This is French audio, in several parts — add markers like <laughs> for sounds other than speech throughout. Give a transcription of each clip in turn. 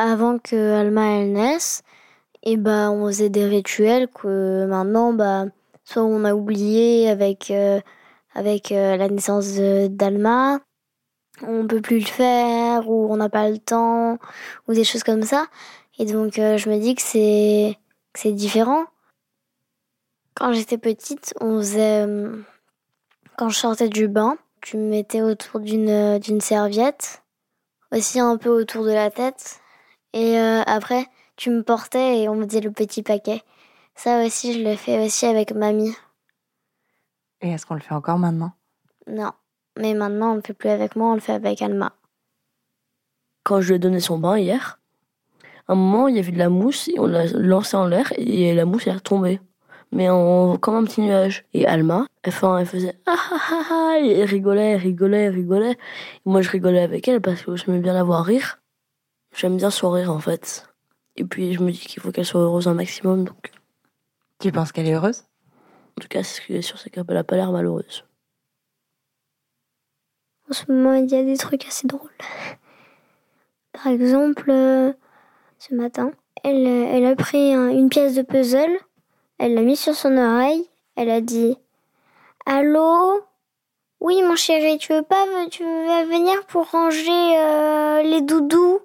avant que Alma elle naisse, et bah on faisait des rituels que maintenant bah soit on a oublié avec euh, avec euh, la naissance d'Alma, on peut plus le faire ou on n'a pas le temps ou des choses comme ça. Et donc euh, je me dis que c'est c'est différent. Quand j'étais petite, on faisait quand je sortais du bain, tu me mettais autour d'une d'une serviette, aussi un peu autour de la tête et après tu me portais et on me disait le petit paquet. Ça aussi, je le fais aussi avec mamie. Et est-ce qu'on le fait encore maintenant? Non. Mais maintenant, on le fait plus avec moi, on le fait avec Alma. Quand je lui ai donné son bain hier, à un moment, il y avait de la mousse et on l'a lancé en l'air et la mousse est retombée. Mais en, comme un petit nuage. Et Alma, elle, elle faisait ah ah ah ah, et elle rigolait, elle rigolait, elle rigolait. Et moi, je rigolais avec elle parce que j'aimais bien la voir rire. J'aime bien sourire en fait. Et puis je me dis qu'il faut qu'elle soit heureuse un maximum. Donc. Tu penses qu'elle est heureuse? En tout cas, ce qui est sûr, c'est qu'elle n'a pas l'air malheureuse. En ce moment, il y a des trucs assez drôles. Par exemple, euh, ce matin, elle, elle a pris une pièce de puzzle, elle l'a mis sur son oreille, elle a dit Allô? Oui, mon chéri, tu veux pas tu veux venir pour ranger euh, les doudous?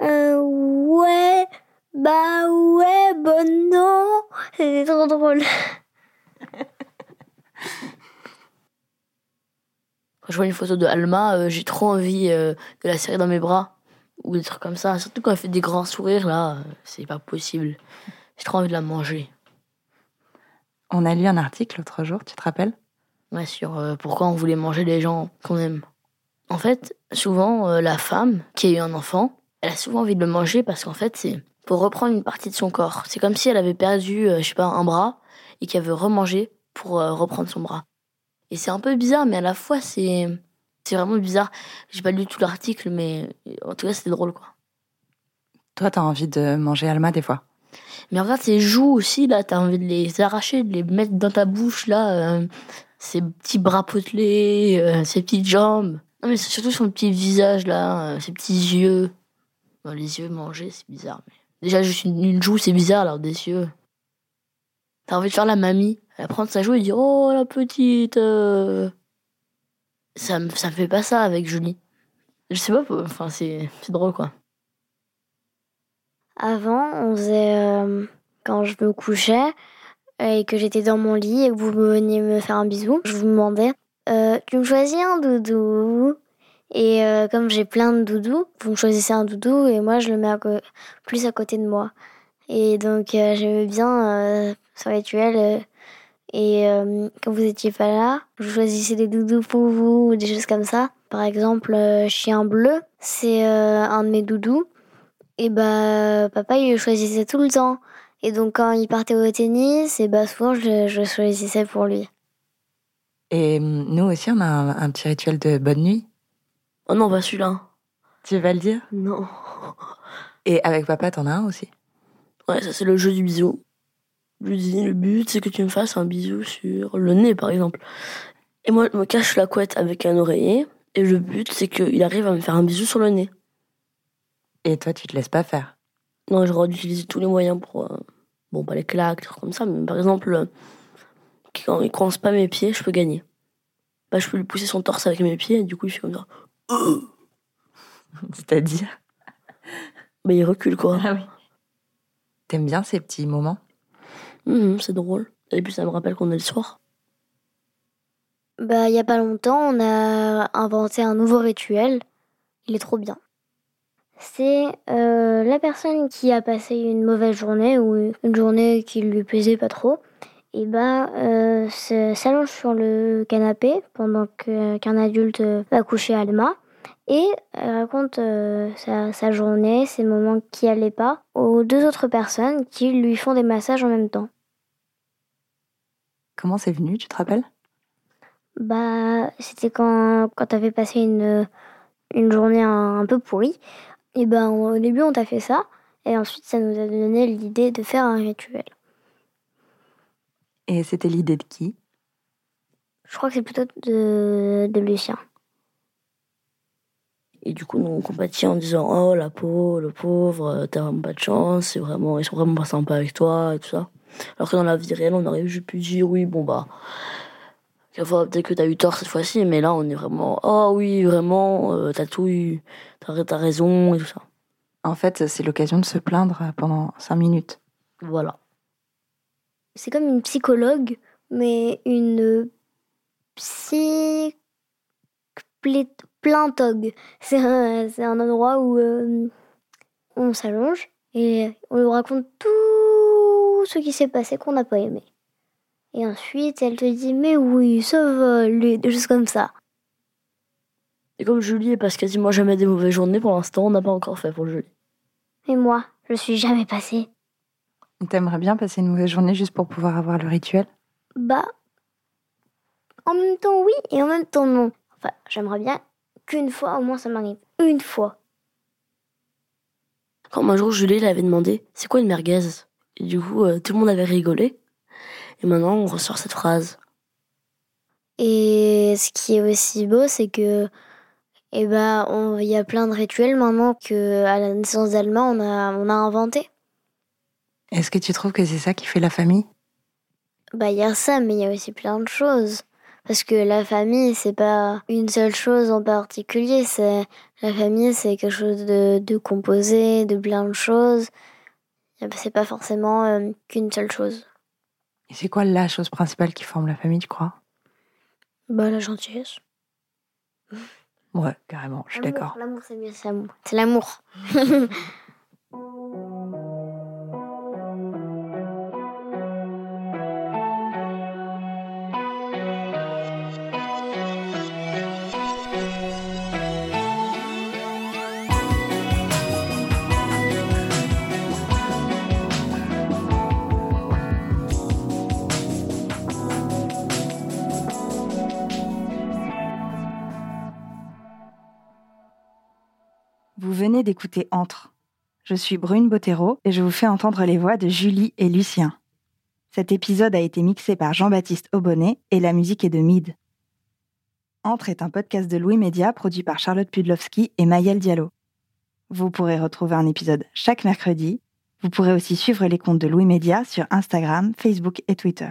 Euh, ouais, bah ouais, bon non. C'était trop drôle. Quand je vois une photo de Alma, euh, j'ai trop envie euh, de la serrer dans mes bras. Ou des trucs comme ça. Surtout quand elle fait des grands sourires, là, c'est pas possible. J'ai trop envie de la manger. On a lu un article l'autre jour, tu te rappelles? Ouais, sur pourquoi on voulait manger les gens qu'on aime. En fait, souvent, la femme qui a eu un enfant, elle a souvent envie de le manger parce qu'en fait, c'est pour reprendre une partie de son corps. C'est comme si elle avait perdu, euh, je sais pas, un bras et qu'elle veut remanger pour euh, reprendre son bras. Et c'est un peu bizarre, mais à la fois, c'est c'est vraiment bizarre. J'ai pas lu tout l'article, mais en tout cas, c'était drôle, quoi. Toi, t'as envie de manger Alma des fois? Mais regarde ses joues aussi, là, t'as envie de les arracher, de les mettre dans ta bouche, là. Euh, ses petits bras potelés, ses petites jambes. Non, mais c'est surtout son petit visage, là, ses petits yeux les yeux manger, c'est bizarre. Mais... Déjà, juste une, joue, c'est bizarre, alors des yeux. T'as envie de faire la mamie. Elle prend sa joue et dire Oh, la petite. Euh. Ça, me, ça me fait pas ça avec Julie. Je sais pas, enfin, c'est drôle, quoi. Avant, on faisait. Euh, quand je me couchais et que j'étais dans mon lit et que vous veniez me faire un bisou, je vous demandais euh, Tu me choisis un doudou? Et euh, comme j'ai plein de doudous, vous me choisissez un doudou et moi je le mets plus à côté de moi. Et donc euh, j'aimais bien euh, ce rituel. et quand vous étiez pas là, je choisissais des doudous pour vous ou des choses comme ça. Par exemple, chien bleu, c'est un de mes doudous. Et bah papa il le choisissait tout le temps. Et donc quand il partait au tennis, et bah souvent je, je choisissais pour lui. Et nous aussi on a un petit rituel de bonne nuit Oh non, pas celui-là. Tu vas le dire? Non. Et avec papa, t'en as un aussi? Ouais, ça c'est le jeu du bisou. Je lui dis, le but c'est que tu me fasses un bisou sur le nez par exemple. Et moi je me cache la couette avec un oreiller. Et le but c'est qu'il arrive à me faire un bisou sur le nez. Et toi tu te laisses pas faire? Non, j'aurais dû utiliser tous les moyens pour... Euh, bon, pas les claques, des trucs comme ça, mais par exemple, euh, quand il coince pas mes pieds, je peux gagner. Bah, je peux lui pousser son torse avec mes pieds, et du coup il fait comme ça. <laughs> C'est-à-dire Mais il recule quoi. Ah oui. T'aimes bien ces petits moments? Mmh, C'est drôle. Et puis ça me rappelle qu'on est le soir. Bah, il y a pas longtemps, on a inventé un nouveau rituel. Il est trop bien. C'est euh, la personne qui a passé une mauvaise journée ou une journée qui lui plaisait pas trop et bah euh, s'allonge sur le canapé pendant qu'un adulte va coucher Alma et raconte euh, sa, journée, ses moments qui allaient pas aux deux autres personnes qui lui font des massages en même temps. Comment c'est venu, tu te rappelles? Bah, c'était quand, quand tu avais passé une, une journée un, peu pourrie. Et ben au début, on t'a fait ça, et ensuite, ça nous a donné l'idée de faire un rituel. Et c'était l'idée de qui? Je crois que c'est plutôt de, de Lucien. Et du coup, nous, on compatit en disant Oh, la peau, le pauvre, t'as vraiment pas de chance, c'est vraiment, ils sont vraiment pas sympas avec toi et tout ça. Alors que dans la vie réelle, on aurait juste pu dire Oui, bon, bah, peut-être que t'as eu tort cette fois-ci, mais là, on est vraiment Oh, oui, vraiment, euh, t'as tout eu, t'as raison et tout ça. En fait, c'est l'occasion de se plaindre pendant cinq minutes. Voilà. C'est comme une psychologue, mais une psy plintog. C'est un, un, endroit où euh, on s'allonge et on lui raconte tout ce qui s'est passé qu'on n'a pas aimé. Et ensuite, elle te dit Mais oui, ça va lui, des choses comme ça. Et comme Julie passe quasiment jamais des mauvaises journées pour l'instant, on n'a pas encore fait pour Julie. Et moi, je suis jamais passée. T'aimerais bien passer une mauvaise journée juste pour pouvoir avoir le rituel? Bah, en même temps oui et en même temps non. Enfin, j'aimerais bien qu'une fois au moins ça m'arrive. Une fois. Quand un jour Julie l'avait demandé c'est quoi une merguez? Et du coup, euh, tout le monde avait rigolé. Et maintenant, on ressort cette phrase. Et ce qui est aussi beau, c'est que eh ben, il y a plein de rituels maintenant que à la naissance d'Alma, on a, on a inventé. Est-ce que tu trouves que c'est ça qui fait la famille? Bah, il y a ça, mais il y a aussi plein de choses. Parce que la famille, c'est pas une seule chose en particulier. C'est la famille, c'est quelque chose de, composé, de plein de choses. C'est pas forcément euh, qu'une seule chose. Et c'est quoi la chose principale qui forme la famille, tu crois? Bah la gentillesse. <laughs> Ouais, carrément, je suis d'accord. L'amour, c'est mieux, c'est l'amour. C'est l'amour. <laughs> venez d'écouter Entre. Je suis Brune Bottero et je vous fais entendre les voix de Julie et Lucien. Cet épisode a été mixé par Jean-Baptiste Aubonnet et la musique est de Mid. Entre est un podcast de Louis Média produit par Charlotte Pudlowski et Mayel Diallo. Vous pourrez retrouver un épisode chaque mercredi. Vous pourrez aussi suivre les comptes de Louis Média sur Instagram, Facebook et Twitter.